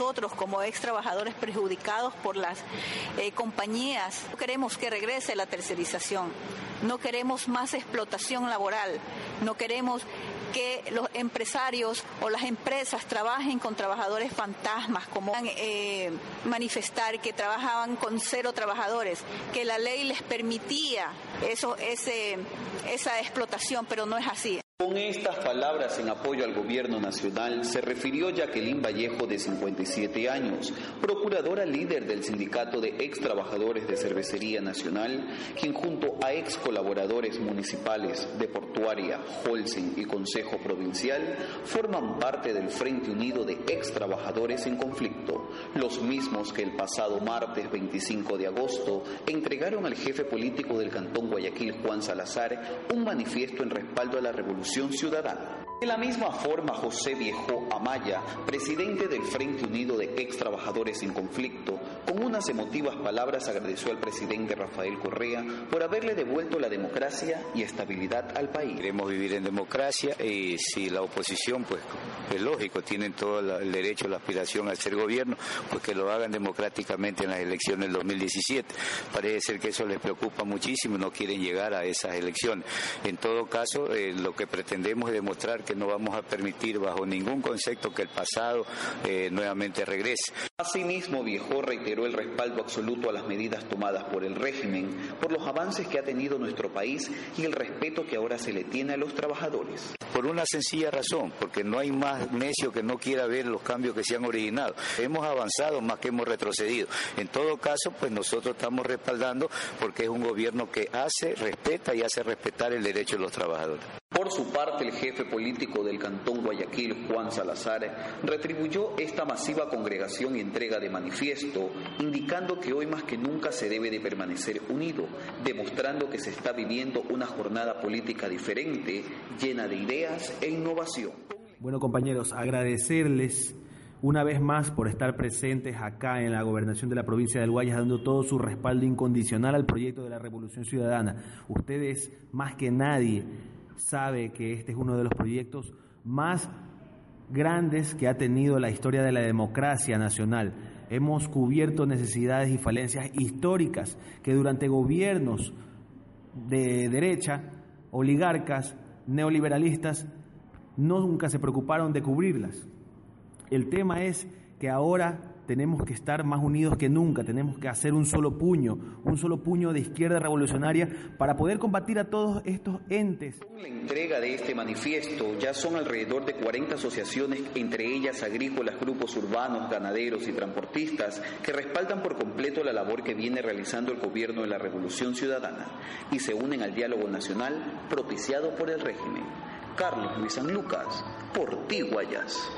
nosotros como ex trabajadores perjudicados por las eh, compañías. No queremos que regrese la tercerización, no queremos más explotación laboral, no queremos que los empresarios o las empresas trabajen con trabajadores fantasmas, como eh, manifestar que trabajaban con cero trabajadores, que la ley les permitía eso, esa explotación, pero no es así. Con estas palabras en apoyo al gobierno nacional se refirió Jacqueline Vallejo de 57 años, procuradora líder del sindicato de ex trabajadores de cervecería nacional, quien junto a ex colaboradores municipales de Portuaria, Holcim y Consejo Provincial forman parte del Frente Unido de ex trabajadores en conflicto, los mismos que el pasado martes 25 de agosto entregaron al jefe político del Cantón Guayaquil, Juan Salazar, un manifiesto en respaldo a la revolución Ciudadana. De la misma forma, José Viejo Amaya, presidente del Frente Unido de Ex Trabajadores en Conflicto, con unas emotivas palabras agradeció al presidente Rafael Correa por haberle devuelto la democracia y estabilidad al país. Queremos vivir en democracia y si la oposición, pues es lógico, tienen todo el derecho, la aspiración a ser gobierno, pues que lo hagan democráticamente en las elecciones del 2017. Parece ser que eso les preocupa muchísimo, no quieren llegar a esas elecciones. En todo caso, eh, lo que pretendemos es demostrar que no vamos a permitir bajo ningún concepto que el pasado eh, nuevamente regrese. Asimismo, Viejo reiteró el respaldo absoluto a las medidas tomadas por el régimen, por los avances que ha tenido nuestro país y el respeto que ahora se le tiene a los trabajadores. Por una sencilla razón, porque no hay más necio que no quiera ver los cambios que se han originado. Hemos avanzado más que hemos retrocedido. En todo caso, pues nosotros estamos respaldando porque es un gobierno que hace, respeta y hace respetar el derecho de los trabajadores. Por su parte, el jefe político del Cantón Guayaquil, Juan Salazar, retribuyó esta masiva congregación y entrega de manifiesto, indicando que hoy más que nunca se debe de permanecer unido, demostrando que se está viviendo una jornada política diferente, llena de ideas e innovación. Bueno, compañeros, agradecerles una vez más por estar presentes acá en la gobernación de la provincia del Guayas, dando todo su respaldo incondicional al proyecto de la Revolución Ciudadana. Ustedes, más que nadie, sabe que este es uno de los proyectos más grandes que ha tenido la historia de la democracia nacional. Hemos cubierto necesidades y falencias históricas que durante gobiernos de derecha, oligarcas, neoliberalistas, nunca se preocuparon de cubrirlas. El tema es que ahora tenemos que estar más unidos que nunca, tenemos que hacer un solo puño, un solo puño de izquierda revolucionaria para poder combatir a todos estos entes. La entrega de este manifiesto ya son alrededor de 40 asociaciones, entre ellas agrícolas, grupos urbanos, ganaderos y transportistas, que respaldan por completo la labor que viene realizando el gobierno de la Revolución Ciudadana y se unen al diálogo nacional propiciado por el régimen. Carlos Luis San Lucas, por Guayas.